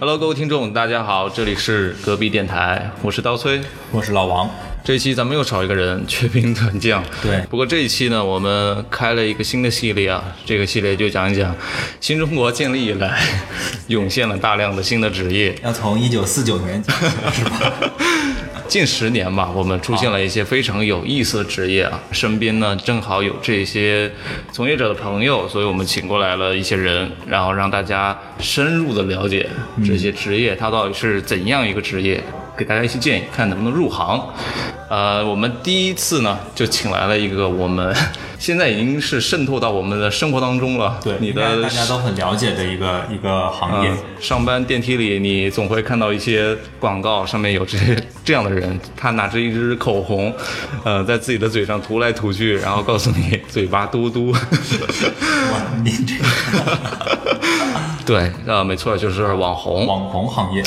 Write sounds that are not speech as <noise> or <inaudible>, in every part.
Hello，各位听众，大家好，这里是隔壁电台，我是刀崔。我是老王。这一期咱们又少一个人，缺兵短将。对不过这一期呢，我们开了一个新的系列啊，这个系列就讲一讲新中国建立以来 <laughs> 涌现了大量的新的职业。要从一九四九年讲起是吧？<laughs> 近十年吧，我们出现了一些非常有意思的职业啊，身边呢正好有这些从业者的朋友，所以我们请过来了一些人，然后让大家深入的了解这些职业，它到底是怎样一个职业，给大家一些建议，看能不能入行。呃，我们第一次呢就请来了一个我们现在已经是渗透到我们的生活当中了，对你的大家都很了解的一个一个行业嗯。，上班电梯里，你总会看到一些广告，上面有这些这样的人，他拿着一支口红，呃，在自己的嘴上涂来涂去，然后告诉你嘴巴嘟嘟。哇，您这个对，呃，没错，就是网红。网红行业，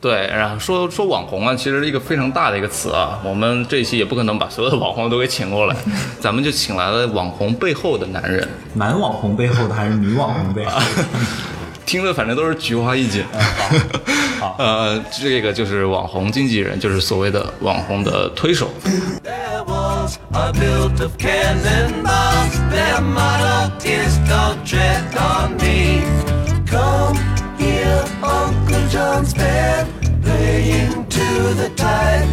对，然后说说网红啊，其实是一个非常大的一个词啊。我们这一期也不可能把所有的网红都给请过来，<laughs> 咱们就请来了网红背后的男人，男网红背后的还是女网红背后的？<laughs> 听着反正都是菊花一紧。好 <laughs> 呃，这个就是网红经纪人，就是所谓的网红的推手。Their walls are built of cannonballs. Their motto is don't tread on me. Come hear Uncle John's band playing to the tide.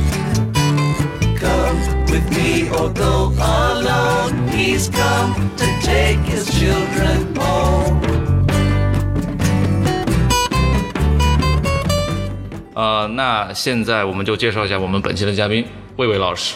Come with me or go alone. He's come to take his children home. 呃，那现在我们就介绍一下我们本期的嘉宾魏魏老师。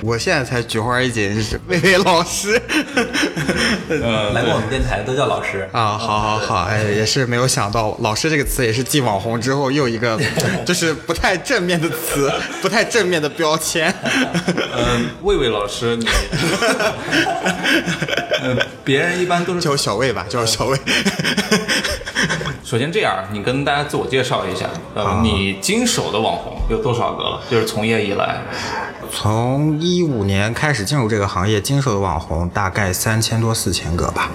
我现在才菊花一紧，是魏魏老师。<laughs> 呃来过我们电台都叫老师。啊，好好好，哎，也是没有想到，老师这个词也是继网红之后又一个，<laughs> 就是不太正面的词，<laughs> 不太正面的标签。嗯，魏魏老师，你，呃，别人一般都是叫小魏吧，叫小魏。首先这样，你跟大家自我介绍一下，呃，你经手的网红有多少个了？就是从业以来，从一五年开始进入这个行业，经手的网红大概三千多四千个吧。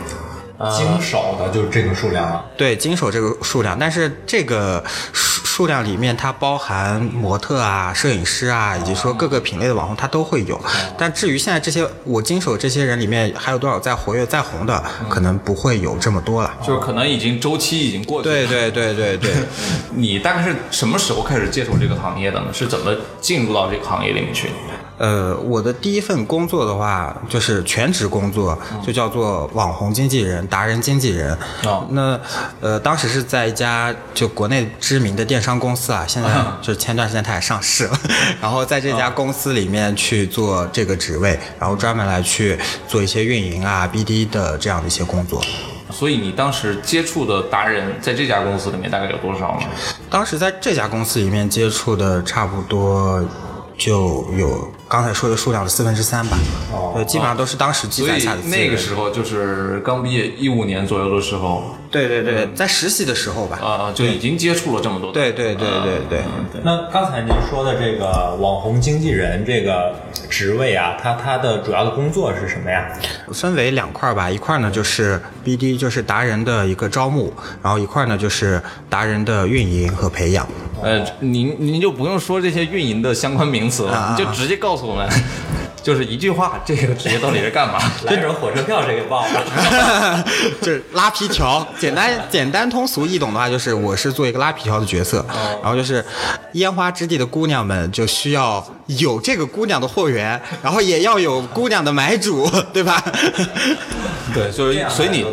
经手的就是这个数量了。对，经手这个数量，但是这个数数量里面它包含模特啊、摄影师啊，以及说各个品类的网红，它都会有。但至于现在这些我经手这些人里面，还有多少在活跃、在红的，可能不会有这么多了。就是可能已经周期已经过去了。对对对对对，<laughs> 你大概是什么时候开始接触这个行业的呢？是怎么进入到这个行业里面去的？呃，我的第一份工作的话，就是全职工作，就叫做网红经纪人、达人经纪人。哦那呃，当时是在一家就国内知名的电商公司啊，现在就是前段时间它也上市了，<laughs> 然后在这家公司里面去做这个职位，然后专门来去做一些运营啊、BD 的这样的一些工作。所以你当时接触的达人在这家公司里面大概有多少呢？当时在这家公司里面接触的差不多就有刚才说的数量的四分之三吧，哦，对，基本上都是当时积攒下的。那个时候就是刚毕业一五年左右的时候，对对对，在实习的时候吧。啊啊、就已经接触了这么多。对对对对对，那刚才您说的这个网红经纪人这个职位啊，他他的主要的工作是什么呀？分为两块儿吧，一块儿呢就是 BD，就是达人的一个招募，然后一块儿呢就是达人的运营和培养。呃，您您就不用说这些运营的相关名词了，啊你就直接告诉我们，<laughs> 就是一句话，这个职业到底是干嘛？<laughs> 来人火车票这个报了。<laughs> 就是拉皮条，简单简单通俗易懂的话，就是我是做一个拉皮条的角色，然后就是烟花之地的姑娘们就需要有这个姑娘的货源，然后也要有姑娘的买主，对吧？对，就是所以你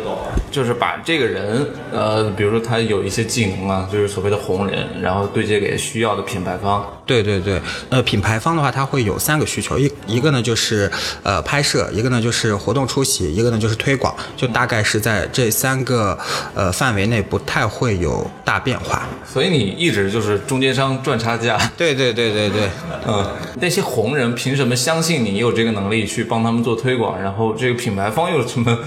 就是把这个人，呃，比如说他有一些技能啊，就是所谓的红人，然后对接给需要的品牌方。对对对，呃，品牌方的话，它会有三个需求，一一个呢就是呃拍摄，一个呢就是活动出席，一个呢就是推广，就大概是在这三个呃范围内不太会有大变化。所以你一直就是中间商赚差价。对对对对对，<laughs> 嗯，那些红人凭什么相信你有这个能力去帮他们做推广？然后这个品牌方又什么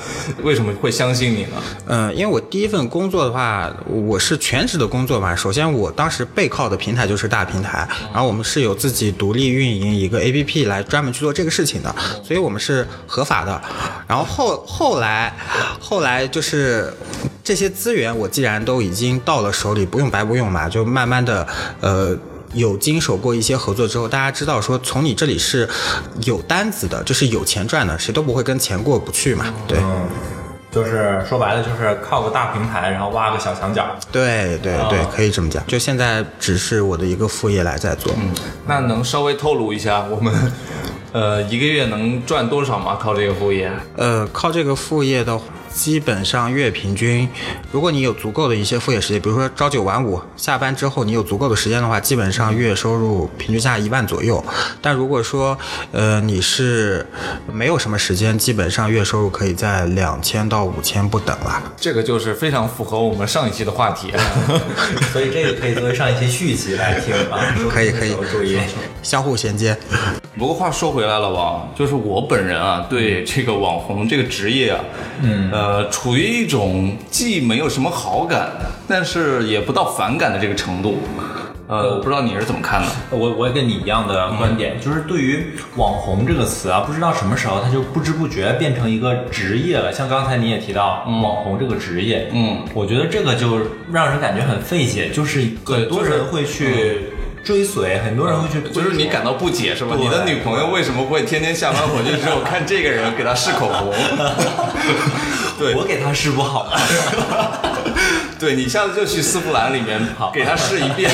为什么会相信你呢？嗯，因为我第一份工作的话，我是全职的工作嘛。首先，我当时背靠的平台就是大平台，然后我们是有自己独立运营一个 APP 来专门去做这个事情的，所以我们是合法的。然后后后来，后来就是这些资源我既然都已经到了手里，不用白不用嘛，就慢慢的呃。有经手过一些合作之后，大家知道说从你这里是有单子的，就是有钱赚的，谁都不会跟钱过不去嘛。对，就是说白了，就是靠个大平台，然后挖个小墙角。对对对，可以这么讲。就现在只是我的一个副业来在做。嗯那能稍微透露一下我们，呃，一个月能赚多少吗？靠这个副业？呃，靠这个副业的话，基本上月平均，如果你有足够的一些副业时间，比如说朝九晚五，下班之后你有足够的时间的话，基本上月收入平均下一万左右。但如果说，呃，你是没有什么时间，基本上月收入可以在两千到五千不等了。这个就是非常符合我们上一期的话题。<laughs> 所以这个 <laughs> 可以作为上一期续集来听啊。可以可以注意。相互衔接。不过话说回来了，吧，就是我本人啊，对这个网红这个职业啊，嗯，呃，处于一种既没有什么好感，但是也不到反感的这个程度。呃，我不知道你是怎么看的。我我也跟你一样的观点，就是对于“网红”这个词啊，不知道什么时候它就不知不觉变成一个职业了。像刚才你也提到“网红”这个职业，嗯，我觉得这个就让人感觉很费解，就是很多人会去追随，很多人会去，就是你感到不解是吧？你的女朋友为什么会天天下班回去之后看这个人给她试口红？<laughs> 对我给她试不好吗？<laughs> 对你下次就去丝芙兰里面 <laughs> 跑给他试一遍。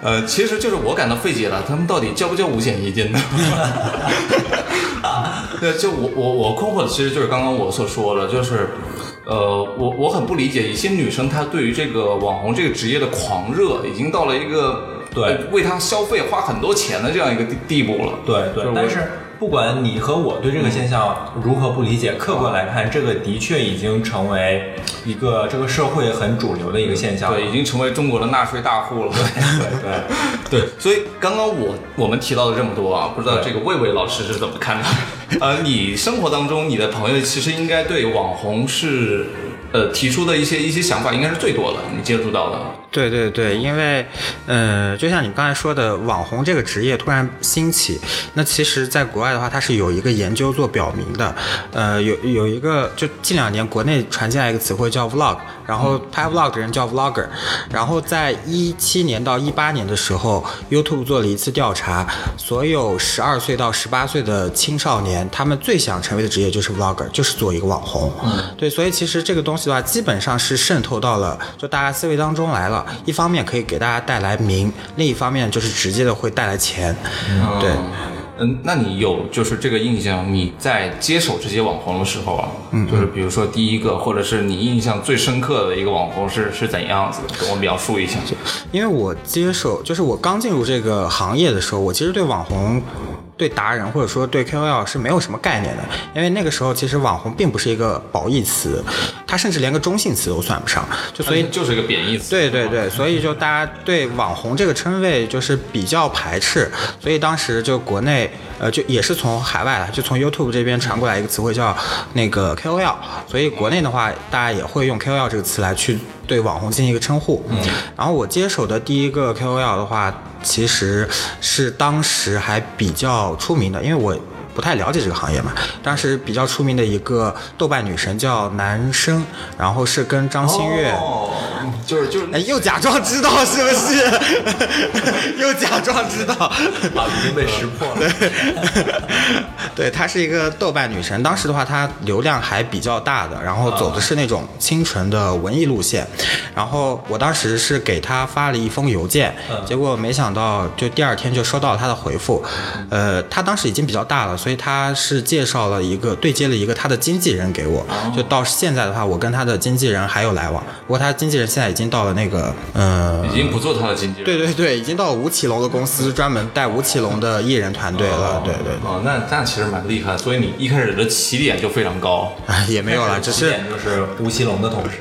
呃，其实就是我感到费解了，他们到底交不交五险一金呢？对，就我我我困惑的其实就是刚刚我所说的，就是。呃，我我很不理解，一些女生她对于这个网红这个职业的狂热，已经到了一个对呃为他消费花很多钱的这样一个地地步了。对对但是不管你和我对这个现象如何不理解，客观来看，这个的确已经成为一个这个社会很主流的一个现象。对，已经成为中国的纳税大户了。对对 <laughs> 对，所以刚刚我我们提到了这么多啊，不知道这个魏魏老师是怎么看的？<laughs> 呃，你生活当中你的朋友其实应该对网红是呃提出的一些一些想法应该是最多的，你接触到的。对对对，因为，呃，就像你刚才说的，网红这个职业突然兴起，那其实在国外的话，它是有一个研究做表明的，呃，有有一个就近两年国内传进来一个词汇叫 vlog，然后拍 vlog 的人叫 vlogger，然后在一七年到一八年的时候，YouTube 做了一次调查，所有十二岁到十八岁的青少年，他们最想成为的职业就是 vlogger，就是做一个网红。对，所以其实这个东西的话，基本上是渗透到了就大家思维当中来了。一方面可以给大家带来名，另一方面就是直接的会带来钱。对，嗯，那你有就是这个印象？你在接手这些网红的时候啊，嗯，就是比如说第一个，或者是你印象最深刻的一个网红是是怎样子的？跟我描述一下。因为我接手就是我刚进入这个行业的时候，我其实对网红。对达人或者说对 KOL 是没有什么概念的，因为那个时候其实网红并不是一个褒义词，它甚至连个中性词都算不上，就所以就是一个贬义词。对对对，所以就大家对网红这个称谓就是比较排斥，所以当时就国内呃就也是从海外就从 YouTube 这边传过来一个词汇叫那个 KOL，所以国内的话大家也会用 KOL 这个词来去对网红进行一个称呼。嗯，然后我接手的第一个 KOL 的话，其实是当时还比较出名的，因为我。不太了解这个行业嘛，当时比较出名的一个豆瓣女神叫男生，然后是跟张馨月，哦，就是就是哎，又假装知道是不是？<laughs> 又假装知道，啊，已经被识破了。对，她是一个豆瓣女神。当时的话，她流量还比较大的，然后走的是那种清纯的文艺路线。然后我当时是给她发了一封邮件，结果没想到就第二天就收到了她的回复。呃，她当时已经比较大了，所以她是介绍了一个对接了一个他的经纪人给我。就到现在的话，我跟他的经纪人还有来往。不过他经纪人现在已经到了那个呃已经不做他的经纪人。对对对，已经到了吴奇隆的公司，专门带吴奇隆的艺人团队了。对对哦，那那其实蛮厉害，所以你一开始的起点就非常高。哎，<laughs> 也没有了，只是起点就是吴奇隆的同事。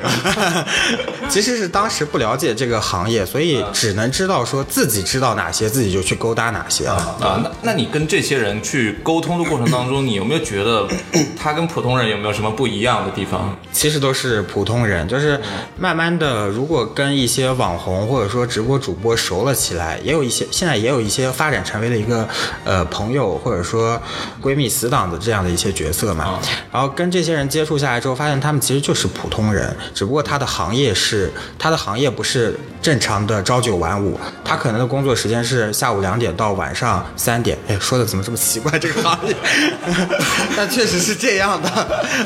<laughs> 其实是当时不了解这个行业，所以只能知道说自己知道哪些，自己就去勾搭哪些啊。啊，那那你跟这些人去沟通的过程当中，你有没有觉得他跟普通人有没有什么不一样的地方？其实都是普通人，就是慢慢的，如果跟一些网红或者说直播主播熟了起来，也有一些现在也有一些发展成为了一个呃朋友或者说闺蜜死党的这样的一些角色嘛。然后跟这些人接触下来之后，发现他们其实就是普通人，只不过他的行业是他的行业不是正常的朝九晚五，他可能的工作时间是下午两点到晚上三点。哎，说的怎么这么奇怪？这个行业，但确实是这样的。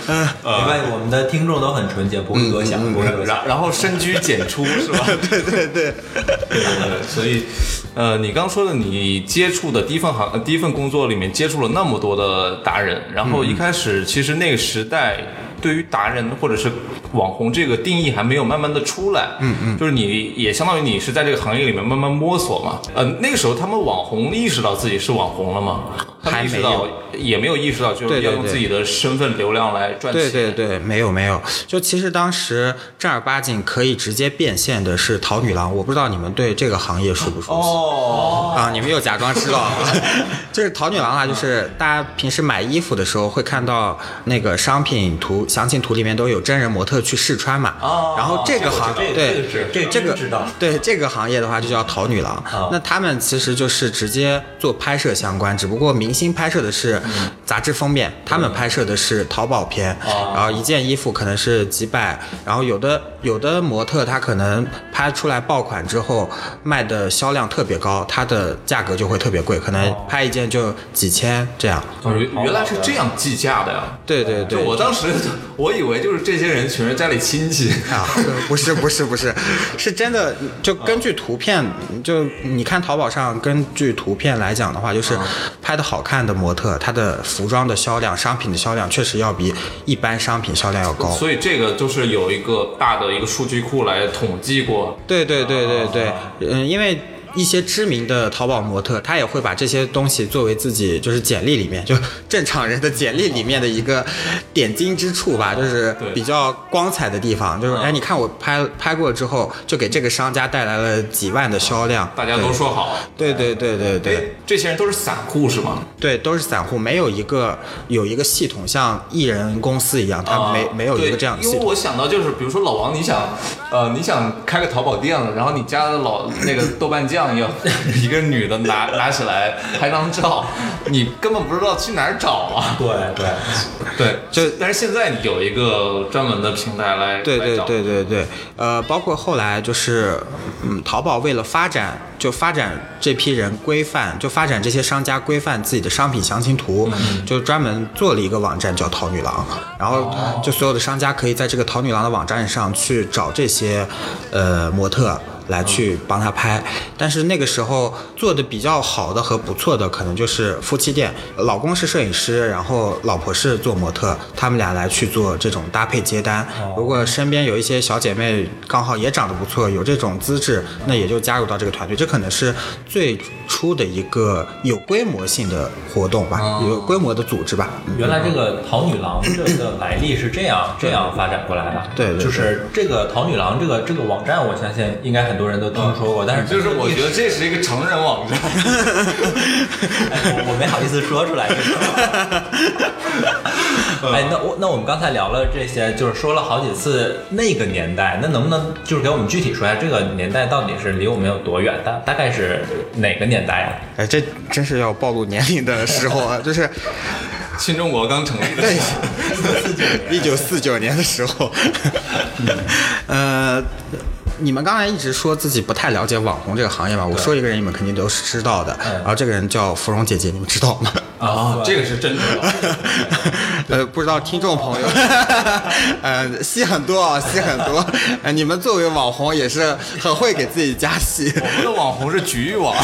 嗯。没关系，我们的听众都很纯洁，不会多想，不会多想。然然后深居简出是吧？对 <laughs> 对对，对，所以，呃，你刚说的，你接触的第一份行、呃第一份工作里面接触了那么多的达人，然后一开始其实那个时代对于达人或者是网红这个定义还没有慢慢的出来，嗯嗯，就是你也相当于你是在这个行业里面慢慢摸索嘛，呃，那个时候他们网红意识到自己是网红了吗？他们意识到也没有意识到，就是对对对要用自己的身份流量来赚钱，对对对，没有没有，就其实当时正儿八经可以直接变现的是淘女郎，我不知道你们对这个行业熟不熟悉？哦，啊，你们又假装知道，<laughs> 就是淘女郎啊，就是大家平时买衣服的时候会看到那个商品图、详情图里面都有真人模特去试穿嘛。哦。然后这个行这个对这个知道。对这个行业的话就叫淘女郎。哦。那他们其实就是直接做拍摄相关，只不过明星拍摄的是杂志封面，他们拍摄的是淘宝片。哦然后一件衣服可能是几百，然后有的有的模特他可能拍出来爆款之后卖的销量特别高，它的价格就会特别贵，可能拍一件就几千这样。哦原原来是这样计价的呀。对对对，我当时我以为就是这些人全是家里亲戚，啊，不是不是不是，是真的。就根据图片，就你看淘宝上根据图片来讲的话，就是拍的好看的模特，它的服装的销量、商品的销量确实要比一般商品销量要高。所以这个就是有一个大的一个数据库来统计过。对对对对对，嗯，因为。一些知名的淘宝模特，他也会把这些东西作为自己就是简历里面，就 <laughs> 正常人的简历里面的一个点睛之处吧，就是比较光彩的地方。就是嗯哎，你看我拍拍过之后，就给这个商家带来了几万的销量。大家都说好，对对对对对对这些人都是散户是吗？对，都是散户，没有一个有一个系统，像艺人公司一样，他没没有一个这样的系统。啊因为我想到就是，比如说老王，你想，呃，你想开个淘宝店了，然后你家的老那个豆瓣酱要 <laughs> 一个女的拿 <laughs> 拿起来拍张照，你根本不知道去哪儿找啊。对对，对，<laughs> 就但是现在有一个专门的平台来对对对对对，呃，包括后来就是，嗯，淘宝为了发展，就发展这批人规范，就发展这些商家规范自己的商品详情图，就专门做了一个网站叫淘女郎，然后就所有的商家可以在这个淘女郎的网站上去找这些，呃，模特。来去帮他拍，但是那个时候做的比较好的和不错的，可能就是夫妻店，老公是摄影师，然后老婆是做模特，他们俩来去做这种搭配接单。如果身边有一些小姐妹刚好也长得不错，有这种资质，那也就加入到这个团队。这可能是最初的一个有规模性的活动吧，有规模的组织吧。原来这个淘女郎这个来历是这样这样发展过来的。<laughs> 对对对就是这个淘女郎这个这个网站，我相信应该很多人都听说过，但是就是我觉得这是一个成人网我 <laughs> 我没好意思说出来。这个 <laughs> 哎，那我那我们刚才聊了这些，就是说了好几次那个年代，那能不能就是给我们具体说一下这个年代到底是离我们有多远？大大概是哪个年代啊、哎，这真是要暴露年龄的时候啊，<laughs> 就是新中国刚成立的对时候，一九四九年的时候，呃，你们刚才一直说自己不太了解网红这个行业吧？我说一个人，你们肯定都是知道的。然后这个人叫芙蓉姐姐，你们知道吗？<laughs> 啊，这个是真的。<laughs> 呃，不知道听众朋友，<laughs> 呃，戏很多啊，戏很多。呃，你们作为网红也是很会给自己加戏。我们的网红是局域网，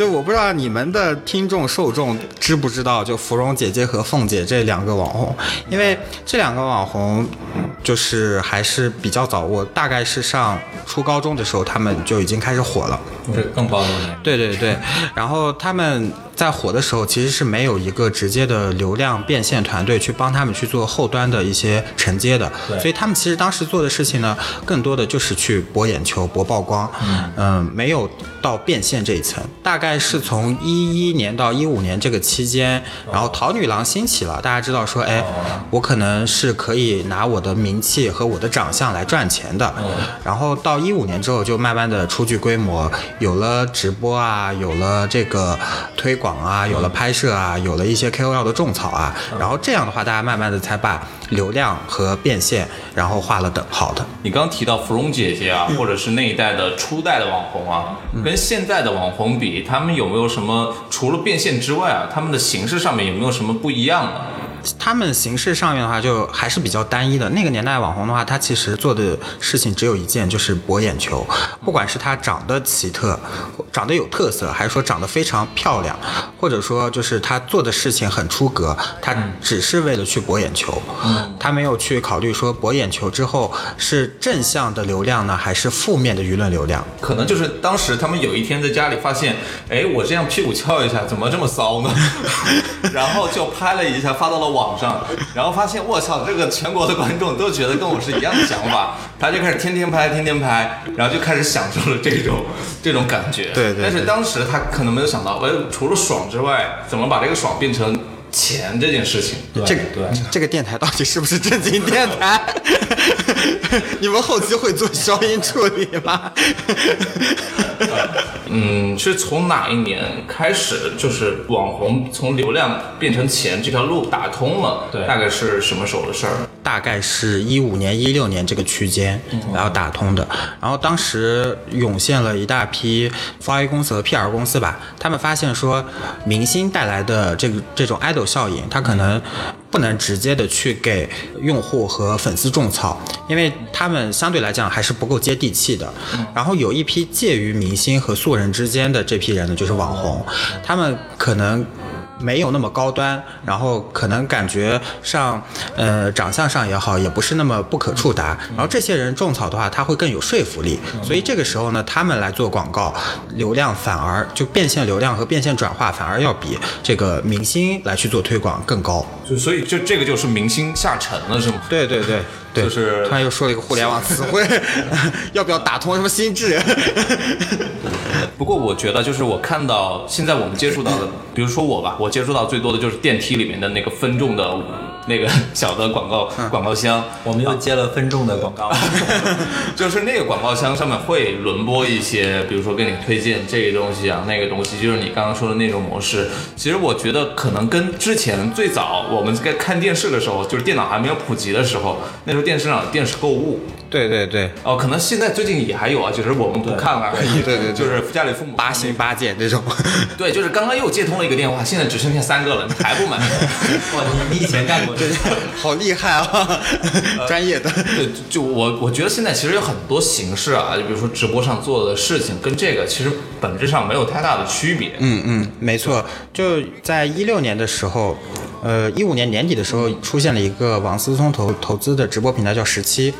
就我不知道你们的听众受众知不知道，就芙蓉姐姐和凤姐这两个网红，因为这两个网红就是还是比较早，我大概是上初高中的时候，他们就已经开始火了。这更暴露了。对对对，然后他们在火的时候，其实是没有一个直接的流量变现团队去帮他们去做后端的一些承接的，所以他们其实当时做的事情呢，更多的就是去博眼球、博曝光，嗯、没有到变现这一层。大概是从一一年到一五年这个期间，然后淘女郎兴起了，大家知道说，哎，我可能是可以拿我的名气和我的长相来赚钱的。然后到一五年之后，就慢慢的初具规模，有了直播啊，有了这个推广啊，有了拍摄啊，有了一些 KOL 的种草啊，然后这样的话，大家慢慢的才把流量和变现，然后画了等号的。你刚刚提到芙蓉姐姐啊，或者是那一代的初代的网红啊，跟现在的网红比，他们有没有什么除了变现之外啊，他们的形式上面有没有什么不一样的？他们形式上面的话，就还是比较单一的。那个年代网红的话，他其实做的事情只有一件，就是博眼球。不管是他长得奇特，长得有特色，还是说长得非常漂亮，或者说就是他做的事情很出格，他只是为了去博眼球。他没有去考虑说博眼球之后是正向的流量呢，还是负面的舆论流量。可能就是当时他们有一天在家里发现，哎，我这样屁股翘一下，怎么这么骚呢？<laughs> 然后就拍了一下，发到了网上，<laughs> 然后发现我操，这个全国的观众都觉得跟我是一样的想法，<laughs> 他就开始天天拍，天天拍，然后就开始享受了这种 <laughs> 这种感觉。对对对但是当时他可能没有想到，哎，除了爽之外，怎么把这个爽变成钱这件事情？对这个对。这个电台到底是不是正经电台？<laughs> 你们后期会做消音处理吗？<laughs> 嗯，是从哪一年开始，就是网红从流量变成钱这条路打通了？对大概是什么时候的事儿？大概是一五年、一六年这个区间，然后打通的。然后当时涌现了一大批华为公司和 PR 公司吧，他们发现说，明星带来的这个这种 idol 效应，它可能不能直接的去给用户和粉丝种草，因为他们相对来讲还是不够接地气的。然后有一批介于明星和素人之间的这批人呢，就是网红，他们可能。没有那么高端，然后可能感觉上，呃，长相上也好，也不是那么不可触达。然后这些人种草的话，他会更有说服力。所以这个时候呢，他们来做广告，流量反而就变现流量和变现转化反而要比这个明星来去做推广更高。就所以就这个就是明星下沉了，是吗？对对对对，就是突然又说了一个互联网词汇，<laughs> 要不要打通什么心智？<laughs> 不过我觉得，就是我看到现在我们接触到的，比如说我吧，我接触到最多的就是电梯里面的那个分众的那个小的广告广告箱，我们又接了分众的广告，<laughs> 就是那个广告箱上面会轮播一些，比如说给你推荐这个东西啊，那个东西，就是你刚刚说的那种模式。其实我觉得可能跟之前最早我们在看电视的时候，就是电脑还没有普及的时候，那时候电视上有电视购物。对对对，哦，可能现在最近也还有啊，就是我们不看了而已。对对对 <laughs> 就是家里父母八心八戒这种。<laughs> 对，就是刚刚又接通了一个电话，现在只剩下三个了，你还不满？<laughs> 哇，你你以前干过这个？好厉害啊，专业的。对，就我我觉得现在其实有很多形式啊，就比如说直播上做的事情，跟这个其实本质上没有太大的区别。嗯嗯，没错，就在一六年的时候，呃，一五年年底的时候，出现了一个王思聪投投资的直播平台叫十七，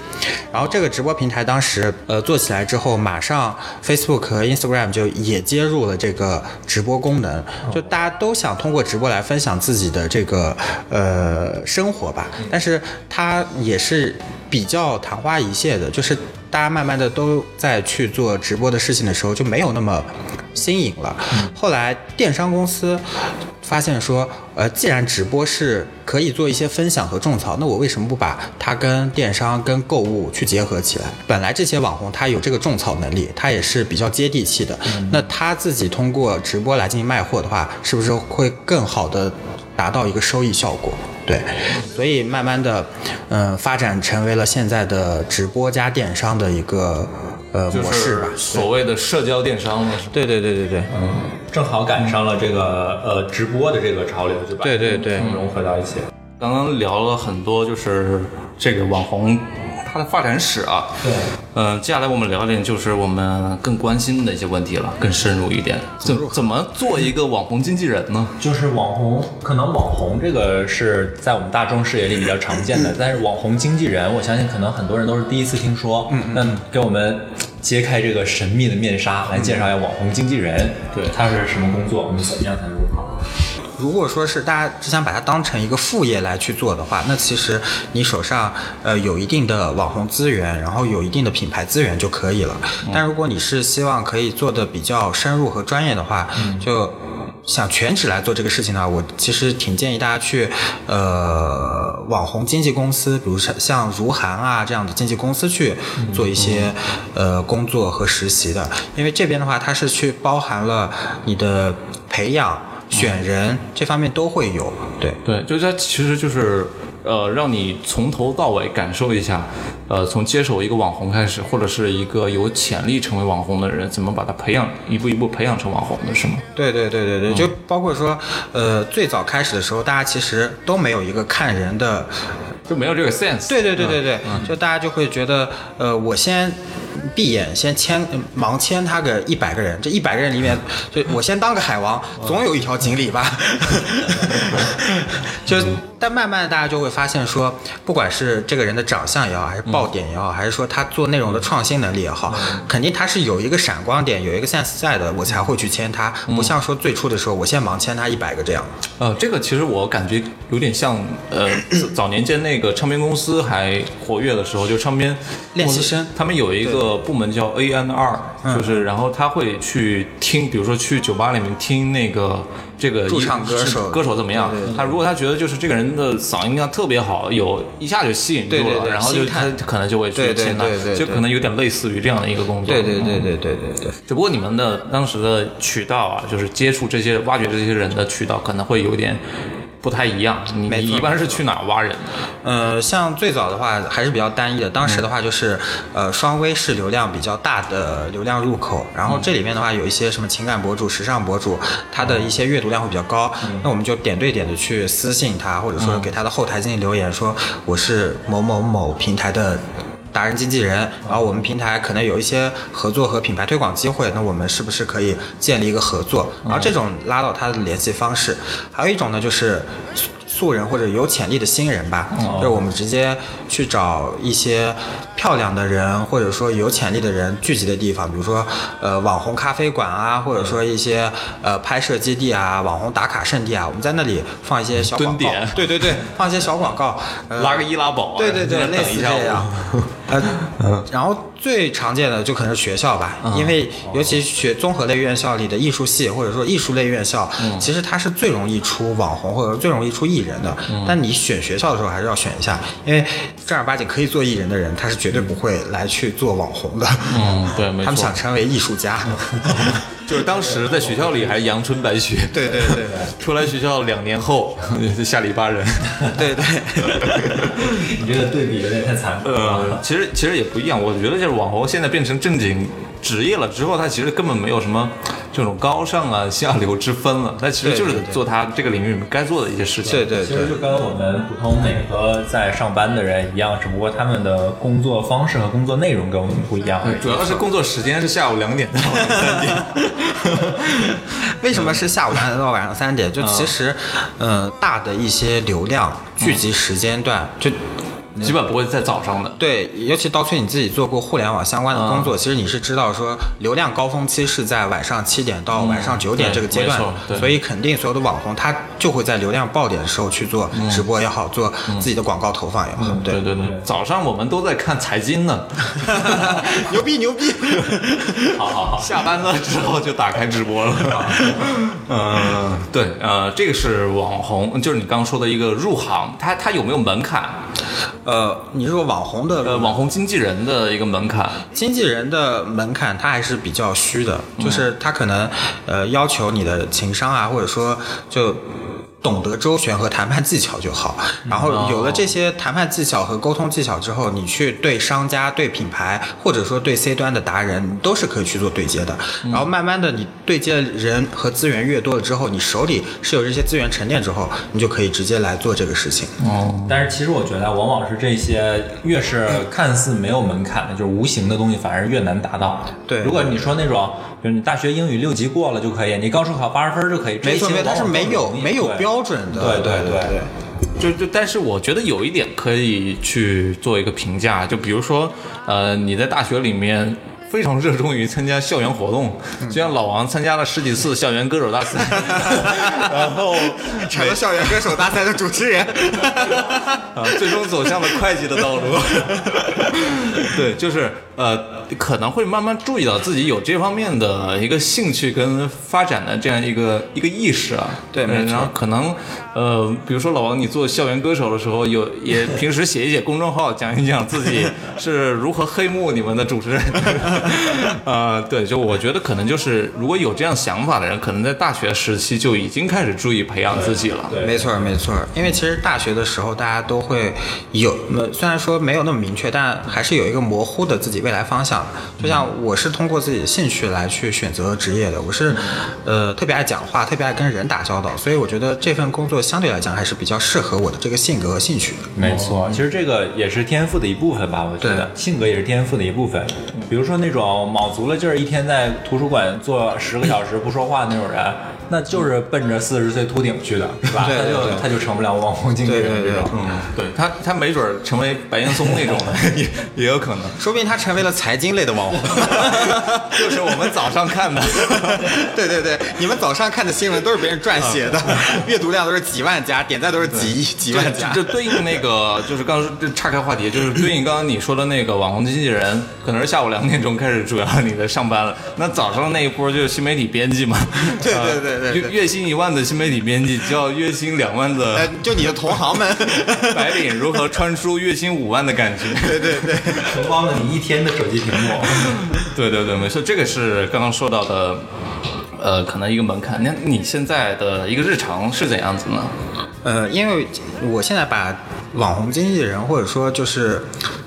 然后这个直播平台当时呃做起来之后，马上 Facebook 和 Instagram 就也接入了这个直播功能，就大家都想通过直播来分享自己的这个呃生活吧，但是它也是比较昙花一现的，就是大家慢慢的都在去做直播的事情的时候，就没有那么新颖了。后来电商公司发现说，呃，既然直播是可以做一些分享和种草，那我为什么不把它跟电商、跟购物去结合起来？本来这些网红他有这个种草能力，他也是比较接地气的。那他自己通过直播来进行卖货的话，是不是会更好的达到一个收益效果？对，所以慢慢的，嗯、发展成为了现在的直播加电商的一个呃模式吧。所谓的社交电商嘛。对对对对对，正好赶上了这个呃直播的这个潮流，就把对对对融合到一起。刚刚聊了很多，就是这个网红它的发展史啊。对，嗯、接下来我们聊点就是我们更关心的一些问题了，更深入一点。怎怎么做一个网红经纪人呢？就是网红，可能网红这个是在我们大众视野里比较常见的，但是网红经纪人，我相信可能很多人都是第一次听说。嗯那给我们揭开这个神秘的面纱，来介绍一下网红经纪人，对他是什么工作，我们怎么样才能入行？如果说是大家只想把它当成一个副业来去做的话，那其实你手上呃有一定的网红资源，然后有一定的品牌资源就可以了。但如果你是希望可以做的比较深入和专业的话，就。想全职来做这个事情呢，我其实挺建议大家去，呃，网红经纪公司，比如像像如涵啊这样的经纪公司去做一些呃工作和实习的，因为这边的话，它是去包含了你的培养、选人这方面都会有，对。对，就是它其实就是呃，让你从头到尾感受一下，呃，从接手一个网红开始，或者是一个有潜力成为网红的人，怎么把他培养，一步一步培养成网红的，是吗？对对对对对，就包括说，呃，最早开始的时候，大家其实都没有一个看人的就没有这个 sense。对对对对对，就大家就会觉得，呃，我先闭眼先签盲签他个一百个人，这一百个人里面，就我先当个海王，总有一条锦鲤吧。<laughs> 就但慢慢的大家就会发现说，不管是这个人的长相也好，还是爆点也好，还是说他做内容的创新能力也好，肯定他是有一个闪光点，有一个 sense 在的，我才会去签他，不像说最初的时候我先盲签他一百个这样。呃，这个其实我感觉有点像，呃，早年间那个唱片公司还活跃的时候，就唱片练习生他们有一个部门叫 A N R，就是然后他会去听，比如说去酒吧里面听那个这个驻唱歌手歌手怎么样他如果他觉得就是这个人的嗓音特别好，有一下就吸引住了，然后就他可能就会去签他对对，对就可能有点类似于这样的一个工作。对对对对对对对。只不过你们的当时的渠道啊，就是接触这些、挖掘这些人的渠道，可能会有点不太一样。你你一般是去哪挖人的？呃，像最早的话还是比较单一的，当时的话就是，呃，双微是流量比较大的流量入口，然后这里面的话有一些什么情感博主、时尚博主，他的一些阅读量会比较高，那我们就点对点的去私信他，或者说给他的后台进行留言，说我是某某某平台的。达人经纪人，然后我们平台可能有一些合作和品牌推广机会，那我们是不是可以建立一个合作？然后这种拉到他的联系方式，还有一种呢就是素素人或者有潜力的新人吧，就是我们直接去找一些漂亮的人，或者说有潜力的人聚集的地方，比如说呃网红咖啡馆啊，或者说一些呃拍摄基地啊、网红打卡圣地啊，我们在那里放一些小广告蹲点，对对对，放一些小广告，呃拉个易拉宝啊，对对对，<laughs> 类似这样。呃，然后最常见的就可能是学校吧，因为尤其学综合类院校里的艺术系或者说艺术类院校，其实它是最容易出网红或者最容易出艺人的。但你选学校的时候还是要选一下，因为正儿八经可以做艺人的人，他是绝对不会来去做网红的。嗯，对，没 <laughs> 他们想成为艺术家。就是当时在学校里还阳春白雪，对对对 <laughs> 出来学校两年后下里巴人。<laughs> 对对。你这个对比有点太残酷了。呃，其实其实也不一样，我觉得就是网红现在变成正经职业了之后，他其实根本没有什么这种高尚啊下流之分了，<laughs> 他其实就是做他这个领域里面该做的一些事情。对对对其实就跟我们普通每个在上班的人一样，只不过他们的工作方式和工作内容跟我们不一样对。主要是工作时间是下午两点到晚上三点。<laughs> 为什么是下午两点到晚上三点？就其实，呃，大的一些流量聚集时间段，就基本不会在早上的。对，尤其刀崔你自己做过互联网相关的工作，其实你是知道说流量高峰期是在晚上七点到晚上九点这个阶段所以肯定所有的网红他就会在流量爆点的时候去做直播也好，做自己的广告投放也好，对。对对，早上我们都在看财经呢，牛 <laughs> 逼牛逼！<laughs> 好好好，下班了。之后就打开直播了。<laughs> 嗯，对，呃，这个是网红，就是你刚刚说的一个入行，它它有没有门槛？呃，你说网红的呃，网红经纪人的一个门槛。经纪人的门槛它还是比较虚的，就是他可能呃要求你的情商啊，或者说就。懂得周旋和谈判技巧就好，然后有了这些谈判技巧和沟通技巧之后，你去对商家、对品牌，或者说对 C 端的达人，你都是可以去做对接的。然后慢慢的，你对接的人和资源越多了之后，你手里是有这些资源沉淀之后，你就可以直接来做这个事情。哦，但是其实我觉得，往往是这些越是看似没有门槛的，就是无形的东西，反而越难达到。对如果你说那种，比如你大学英语六级过了就可以，你高数考八十分就可以，没错，没错，它是没有没有标准的。对对对对对。就就，但是我觉得有一点可以去做一个评价，就比如说，呃，你在大学里面非常热衷于参加校园活动，就像老王参加了十几次校园歌手大赛，<laughs> 然后成了校园歌手大赛的主持人。<laughs> 啊，最终走向了会计的道路。<laughs> 对，就是呃，可能会慢慢注意到自己有这方面的一个兴趣跟发展的这样一个一个意识啊。对没错然后可能呃，比如说老王，你做校园歌手的时候，有 <laughs> 也平时写一写公众号，讲一讲自己 <laughs> 是如何黑幕你们的主持人。<laughs> 呃，对，就我觉得可能就是如果有这样想法的人，可能在大学时期就已经开始注意培养自己了。对没错，没错，因为其实大学的时候，大家都会有，呃虽然说没有那么明确，但还是有一个模糊的自己未来方向。就像我是通过自己的兴趣来去选择职业的，我是，呃，特别爱讲话，特别爱跟人打交道，所以我觉得这份工作相对来讲还是比较适合我的这个性格和兴趣的。没错，其实这个也是天赋的一部分吧，我觉得性格也是天赋的一部分。比如说那种卯足了劲儿，一天在图书馆坐十个小时不说话那种人，那就是奔着四十岁秃顶去的，是吧？对对对他就他就成不了网红经纪人对对对这种。嗯，对他，他没准儿成为白岩松那种的，<laughs> 也也有可能。说不定他成为了财经类的网红。<laughs> 就是我们早上看的，<laughs> 对对对，你们早上看的新闻都是别人撰写的，阅读量都是几万加，点赞都是几亿、几万加。这对应那个就是刚刚这岔开话题，就是对应刚刚你说的那个网红经纪人，可能是下午两点钟开始主要你的上班了，那早上那一波就是新媒体编辑嘛，对对对对对呃月月薪一万的新媒体编辑叫月薪两万呃的，就你的同行们，<laughs> 白领如何穿出月薪五万的感觉。对对对。承包了你一天的手机屏幕。<laughs> 对对对，没错，这个是刚刚说到的，呃，可能一个门槛。那你现在的一个日常是怎样子呢？呃，因为我现在把网红经纪人或者说就是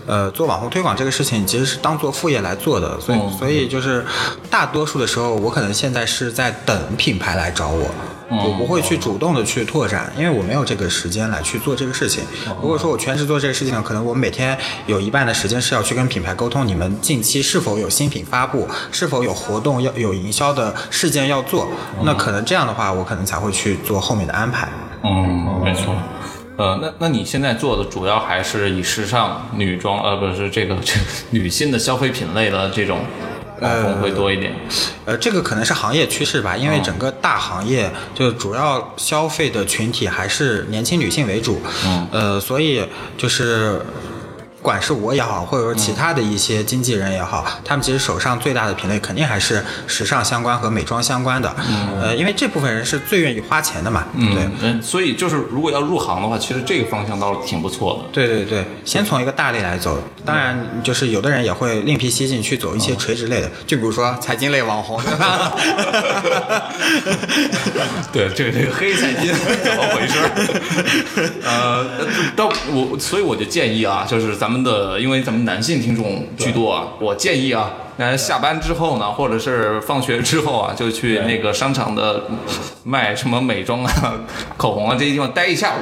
呃做网红推广这个事情，其实是当做副业来做的，所以、嗯所以就是大多数的时候，我可能现在是在等品牌来找我。我不会去主动的去拓展，因为我没有这个时间来去做这个事情。如果说我全职做这个事情呢，可能我每天有一半的时间是要去跟品牌沟通，你们近期是否有新品发布，是否有活动要有营销的事件要做，那可能这样的话，我可能才会去做后面的安排。嗯，没错。呃，那那你现在做的主要还是以时尚、女装，呃，不是这个这女性的消费品类的这种网红会多一点。呃，这个可能是行业趋势吧，因为整个大行业就主要消费的群体还是年轻女性为主，嗯呃，所以就是。管是我也好，或者说其他的一些经纪人也好，他们其实手上最大的品类肯定还是时尚相关和美妆相关的，呃，因为这部分人是最愿意花钱的嘛，对。所以就是如果要入行的话，其实这个方向倒是挺不错的。对对对，先从一个大类来走，当然就是有的人也会另辟蹊径去走一些垂直类的，就比如说财经类网红，<laughs> 对这个这个黑财经怎么回事儿？<laughs> 呃，到我所以我就建议啊，就是咱们的，因为咱们男性听众居多啊，我建议啊，那下班之后呢，或者是放学之后啊，就去那个商场的卖什么美妆啊、<laughs> 口红啊这些地方待一下午，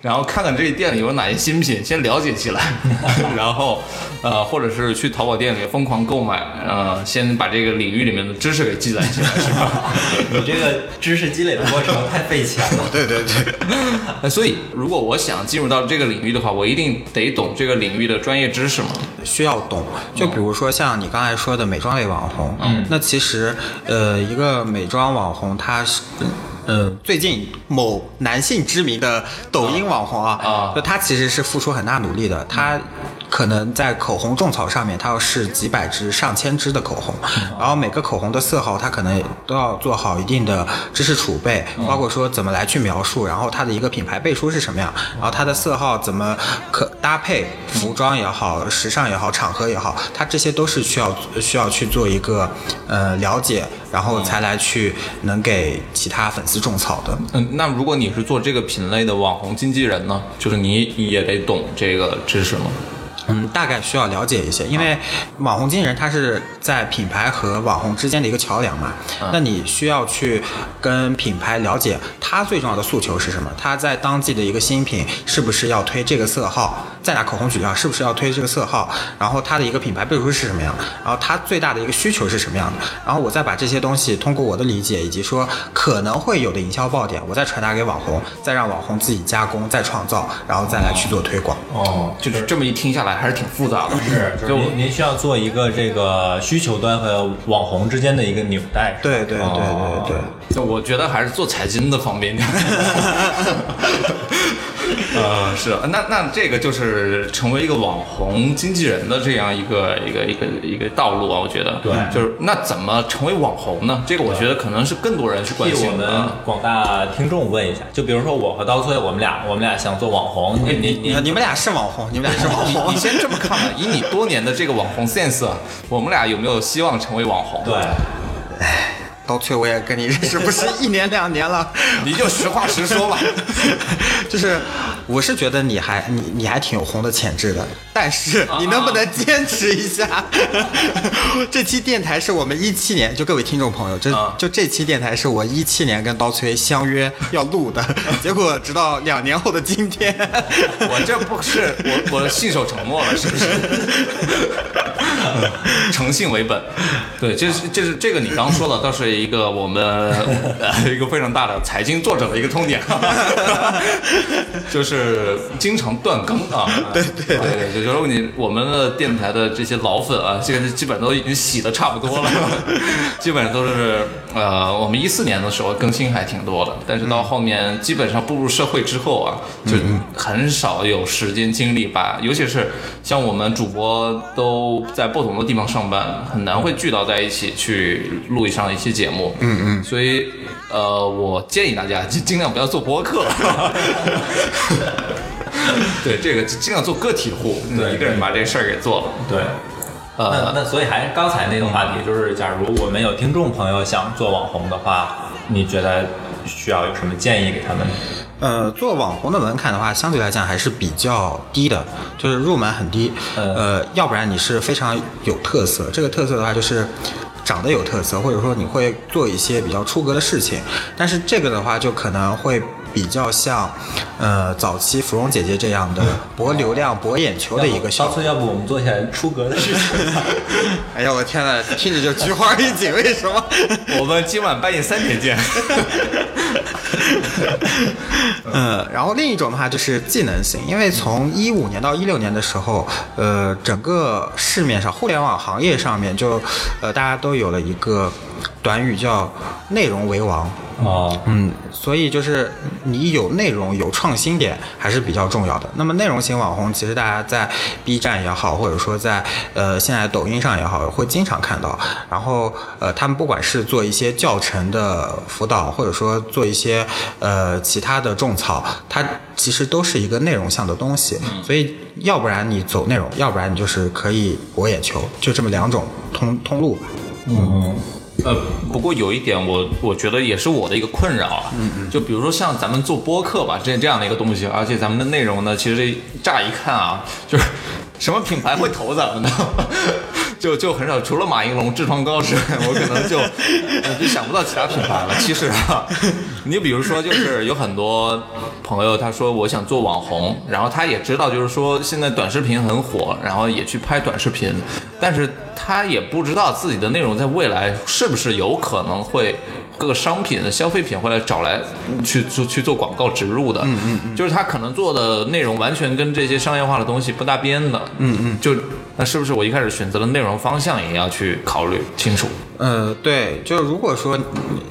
然后看看这店里有哪些新品，先了解起来，<laughs> 然后呃，或者是去淘宝店里疯狂购买，呃，先把这个领域里面的知识给积攒起来，是吧？<laughs> 你这个知识积累的过程太费钱了。对对对。呃，所以如果我想进入到这个领域的话，我一定得懂这个领域的专业知识嘛。需要懂。就比如说像你刚才说的美妆类网红，嗯，那其实呃，一个美妆网红，他是。呃，最近某男性知名的抖音网红啊，啊就他其实是付出很大努力的，他可能在口红种草上面，他要试几百支、上千支的口红，然后每个口红的色号，他可能都要做好一定的知识储备，包括说怎么来去描述，然后它的一个品牌背书是什么样，然后它的色号怎么可搭配服装也好、时尚也好、场合也好，它这些都是需要需要去做一个呃了解，然后才来去能给其他粉丝种草的。嗯，那如果你是做这个品类的网红经纪人呢，就是你也得懂这个知识吗？嗯，大概需要了解一些，因为网红经纪人他是在品牌和网红之间的一个桥梁嘛。那你需要去跟品牌了解他最重要的诉求是什么，他在当季的一个新品是不是要推这个色号，再拿口红举例啊，是不是要推这个色号？然后它的一个品牌背书是什么样？然后它最大的一个需求是什么样的？然后我再把这些东西通过我的理解以及说可能会有的营销爆点，我再传达给网红，再让网红自己加工、再创造，然后再来去做推广。哦，就是这么一听下来，还是挺复杂的。是，就您您需要做一个这个需求端和网红之间的一个纽带。对对对对对。就我觉得还是做财经的方便点。<laughs> <laughs> 呃，是，那那这个就是成为一个网红经纪人的这样一个一个一个一个道路啊，我觉得。对就是那怎么成为网红呢？这个我觉得可能是更多人去关心我们。广大听众问一下，就比如说我和刀崔，我们俩我们俩想做网红，你你你你们俩是网红，你们俩是网红你你。先这么看吧，以你多年的这个网红 sense，啊我们俩有没有希望成为网红？对，刀崔，我也跟你认识不是一年两年了，<laughs> 你就实话实说吧。<laughs> 就是我是觉得你还你你还挺有红的潜质的，但是你能不能坚持一下？<laughs> 这期电台是我们一七年，就各位听众朋友，这啊就这期电台是我一七年跟刀崔相约要录的，结果直到两年后的今天，我这不是我我信守承诺了，是不是？<laughs> 诚信为本，<laughs> 对，这是这是这个你刚说的，倒是一个我们呃一个非常大的财经作者的一个痛点，<laughs> 就是经常断更啊。对对对。对，就如果你我们的电台的这些老粉啊，现在基本都已经洗的差不多了，基本上都是呃，我们一四年的时候更新还挺多的，但是到后面基本上步入社会之后啊，就很少有时间精力把，尤其是像我们主播都在不同的地方上班，很难会聚到在一起去录上一期节目。嗯嗯，所以呃，我建议大家尽尽量不要做播客。<laughs> 对，这个尽量做个体户，对一个人把这事儿给做了。对。那呃，那所以还是刚才那个话题，就是假如我们有听众朋友想做网红的话，你觉得需要有什么建议给他们？呃，做网红的门槛的话，相对来讲还是比较低的，就是入门很低。嗯呃，要不然你是非常有特色，这个特色的话就是长得有特色，或者说你会做一些比较出格的事情。但是这个的话，就可能会比较像，呃，早期芙蓉姐姐这样的博流量、博眼球的一个效果。上次要不我们做一下出格的事情？<laughs> 哎呀，我天呐，听着就菊花一紧，为什么？<laughs> 我们今晚半夜三点见。<laughs> 嗯，然后另一种的话就是技能型，因为从一五年到一六年的时候，呃，整个市面上互联网行业上面就，呃，大家都有了一个短语叫“内容为王”。哦，嗯，所以就是你有内容、有创新点还是比较重要的。那么内容型网红，其实大家在 B 站也好，或者说在呃现在抖音上也好，会经常看到。然后呃，他们不管是做一些教程的辅导，或者说做一些呃其他的种草，它其实都是一个内容向的东西。所以要不然你走内容，要不然你就是可以博眼球，就这么两种通通路吧。呃，不过有一点我我觉得也是我的一个困扰啊，嗯嗯，就比如说像咱们做播客吧，这这样的一个东西，而且咱们的内容呢，其实乍一看啊，就是什么品牌会投咱们呢？就就很少，除了马应龙、痔疮膏之外，我可能就就想不到其他品牌了。其实啊，你比如说，就是有很多朋友他说我想做网红，然后他也知道就是说现在短视频很火，然后也去拍短视频，但是他也不知道自己的内容在未来是不是有可能会各个商品的消费品会来找来去做去做广告植入的，嗯嗯嗯，就是他可能做的内容完全跟这些商业化的东西不搭边的，嗯嗯，就那是不是我一开始选择的内容方向也要去考虑清楚？呃，对，就如果说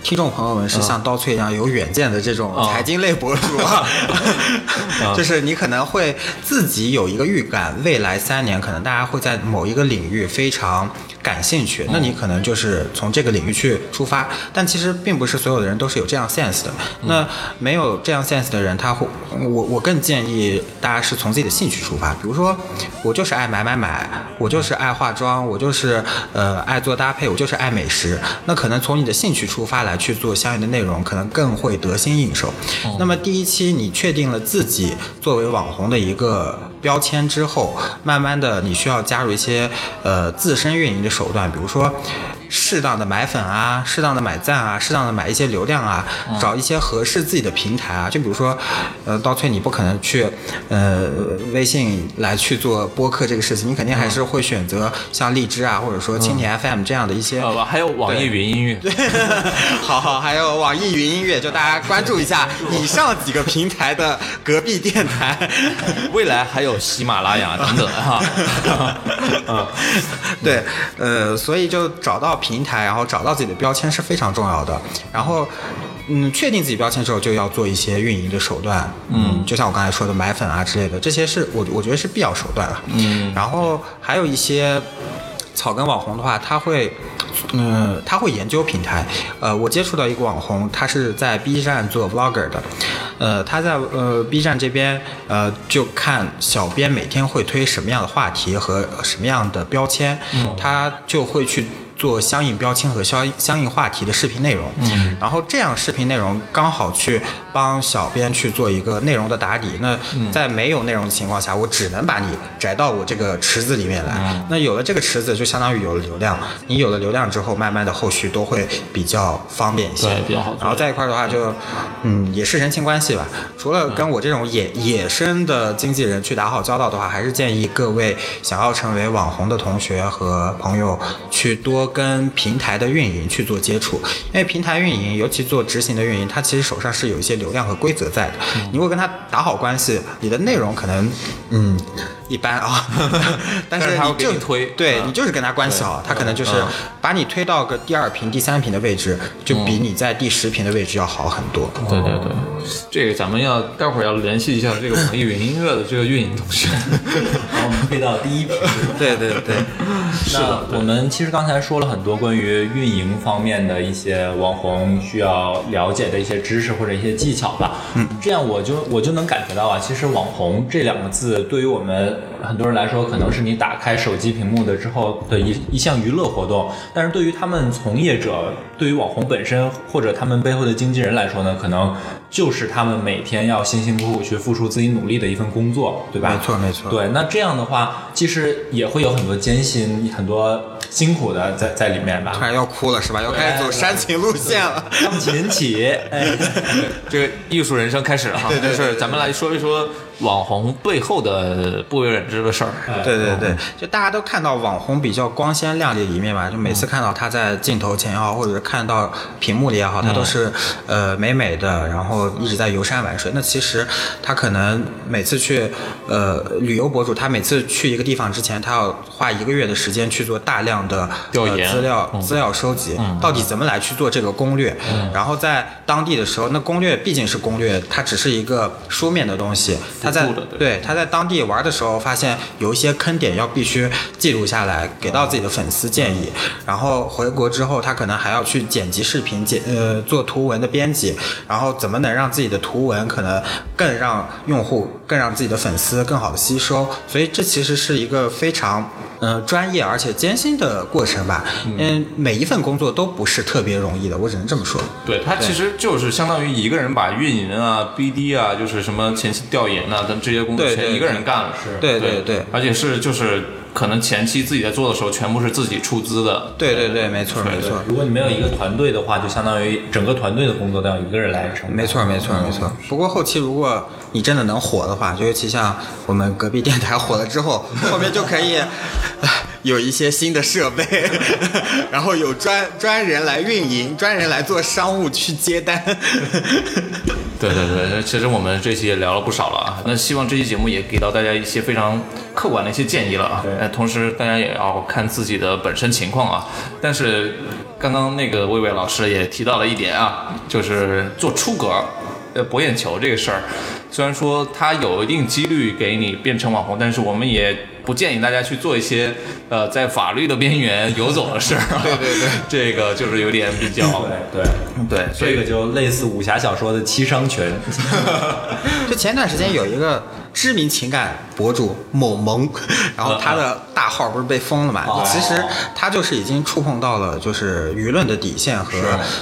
听众朋友们是像刀翠一样有远见的这种财经类博主 <laughs> 啊，就是你可能会自己有一个预感，未来三年可能大家会在某一个领域非常感兴趣，那你可能就是从这个领域去出发。但其实并不是所有的人都是有这样 sense 的。那没有这样 sense 的人，他会，我我更建议大家是从自己的兴趣出发。比如说，我就是爱买买买，我就是爱化妆，我就是呃爱做搭配，我就是爱美食。那可能从你的兴趣出发来去做相应的内容，可能更会得心应手。那么第一期你确定了自己作为网红的一个标签之后，慢慢的你需要加入一些呃自身运营的手段，比如说适当的买粉啊，适当的买赞啊，适当的买一些流量啊，找一些合适自己的平台啊。就比如说，呃，刀崔你不可能去呃微信来去做播客这个事情，你肯定还是会选择像荔枝啊，或者说蜻蜓 FM 这样的一些。呃，还有网易云音乐，对 <laughs> 好好，还有网易云音乐，就大家关注一下 <laughs> 以上几个平台的隔壁电台。<laughs> 未来还有喜马拉雅等等哈。嗯，对，呃，所以就找到平台，然后找到自己的标签是非常重要的。然后，嗯，确定自己标签之后，就要做一些运营的手段。嗯，就像我刚才说的买粉啊之类的，这些是我我觉得是必要手段了。嗯，然后还有一些。草根网红的话，他会，嗯，他会研究平台。呃，我接触到一个网红，他是在 B 站做 vlogger 的，呃，他在呃 B 站这边，呃，就看小编每天会推什么样的话题和什么样的标签，他就会去。做相应标签和相相应话题的视频内容，嗯，然后这样视频内容刚好去帮小编去做一个内容的打底。那在没有内容的情况下，我只能把你摘到我这个池子里面来。那有了这个池子，就相当于有了流量。你有了流量之后，慢慢的后续都会比较方便一些，对，比较好做。然后在一块的话，就嗯，也是人情关系吧。除了跟我这种野野生的经纪人去打好交道的话，还是建议各位想要成为网红的同学和朋友去多跟平台的运营去做接触，因为平台运营，尤其做执行的运营，它其实手上是有一些流量和规则在的。你如果跟他打好关系，你的内容可能嗯一般啊，<laughs> 但是但是他会你就给你推。嗯。对你就是跟他关系好，他可能就是嗯。把你推到个第二屏、第三屏的位置，就比你在第十屏的位置要好很多。对对对，这个咱们要待会儿要联系一下这个网易云音乐的这个运营同学。<laughs> 把我们推到第一批。<laughs> 对对对，那我们其实刚才说了很多关于运营方面的一些网红需要了解的一些知识或者一些技巧吧。嗯，这样我就我就能感觉到啊，其实网红这两个字对于我们很多人来说，可能是你打开手机屏幕的之后的一一项娱乐活动，但是对于他们从业者，对于网红本身或者他们背后的经纪人来说呢，可能就是他们每天要辛辛苦苦去付出自己努力的一份工作，对吧？没错没错对，那这样的话，其实也会有很多艰辛、很多辛苦的在在里面吧突。然要哭了是吧？要开始走煽情路线了。<laughs> 钢琴起，哎，<laughs> 这个艺术人生开始了哈，对对对就是咱们来说一说网红背后的不为人知的事儿。对对对，就大家都看到网红比较光鲜亮丽的一面嘛，就每次看到他在镜头前也好，或者是看到屏幕里也好，他都是呃美美的，然后一直在游山玩水。那其实他可能每次去呃旅游博主，他每次去一个地方之前，他要花一个月的时间去做大量的调研。呃资料资料收集，到底怎么来去做这个攻略，然后在当地的时候，那攻略毕竟是攻略，它只是一个书面的东西，他在对，他在当地玩的时候，发现有一些坑点要必须记录下来，给到自己的粉丝建议。然后回国之后，他可能还要去剪辑视频，剪呃做图文的编辑，然后怎么能让自己的图文可能更让用户、更让自己的粉丝更好的吸收。所以这其实是一个非常呃专业而且艰辛的过程吧。嗯，每一份工作都不是特别容易的，我只能这么说。对他其实就是相当于一个人把运营啊、BD 啊，就是什么前期调研啊等这些工作全一个人干了，是对对对而且是就是可能前期自己在做的时候，全部是自己出资的。对对对，没错对没错。如果你没有一个团队的话，就相当于整个团队的工作都要一个人来承担。没错，没错，没错。不过后期如果你真的能火的话，就 <laughs> 尤其像我们隔壁电台火了之后，<laughs> 后面就可以呃 <laughs> 有一些新的设备，然后有专专人来运营，专人来做商务去接单。对对对，其实我们这期也聊了不少了啊。那希望这期节目也给到大家一些非常客观的一些建议了啊。呃，同时大家也要看自己的本身情况啊。但是刚刚那个魏魏老师也提到了一点啊，就是做出格。呃，博眼球这个事儿，虽然说它有一定几率给你变成网红，但是我们也不建议大家去做一些呃在法律的边缘游走的事儿、啊。对 <laughs> 对对，<laughs> 这个就是有点比较对对，对，这个就类似武侠小说的七伤拳。<laughs> 就前段时间有一个知名情感博主某萌，然后他的大号不是被封了嘛？哦其实他就是已经触碰到了就是舆论的底线和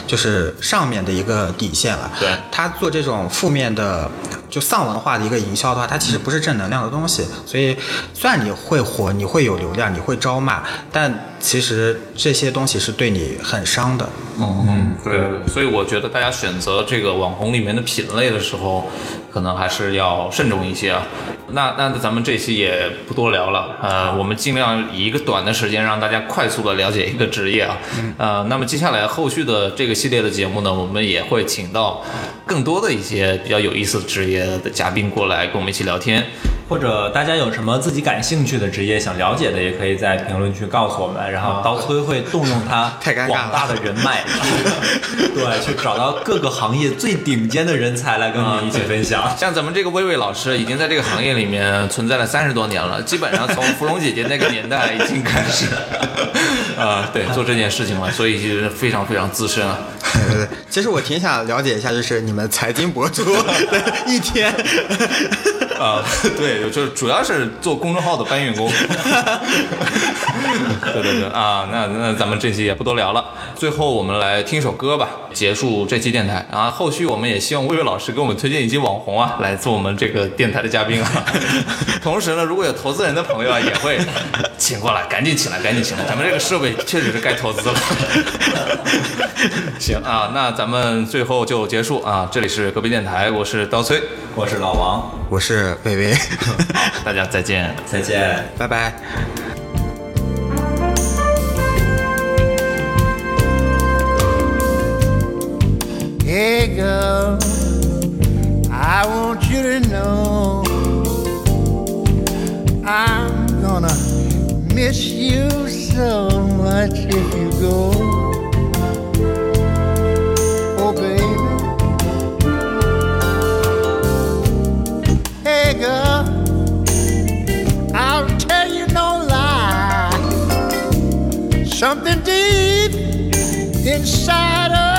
就是上面的一个底线了。对他做这种负面的。就丧文化的一个营销的话，它其实不是正能量的东西。所以虽然你会火，你会有流量，你会招骂，但其实这些东西是对你很伤的。嗯嗯，对，所以我觉得大家选择这个网红里面的品类的时候，可能还是要慎重一些啊。那那咱们这期也不多聊了，呃，我们尽量以一个短的时间让大家快速的了解一个职业啊。呃，那么接下来后续的这个系列的节目呢，我们也会请到更多的一些比较有意思的职业的嘉宾过来跟我们一起聊天。或者大家有什么自己感兴趣的职业想了解的，也可以在评论区告诉我们，然后刀崔会动用他 <laughs> 太尴尬了广大的人脉，<laughs> 对，去找到各个行业最顶尖的人才来跟我们一起分享。像咱们这个薇薇老师，已经在这个行业里面存在了三十多年了，基本上从芙蓉姐姐那个年代已经开始，<laughs> 啊、对，做这件事情了，所以其实非常非常资深了。对对对，其实我挺想了解一下，就是你们财经博主的一天。<laughs> 啊、对，就是主要是做公众号的搬运工。对对对啊，那那咱们这期也不多聊了，最后我们来听一首歌吧，结束这期电台。然后后续我们也希望薇薇老师给我们推荐一些网红啊，来做我们这个电台的嘉宾啊。<laughs> 同时呢，如果有投资人的朋友啊，也会请过来，赶紧起来，赶紧起来，<laughs> 咱们这个设备确实是该投资了。<laughs> 行啊，那咱们最后就结束啊，这里是隔壁电台，我是刀崔，我是老王，我是薇薇，<laughs> 大家再见。再见。拜拜。Hey girl, I want you to know I'm gonna miss you so much if you go. Oh, baby. Hey girl, I'll tell you no lie. Something deep inside of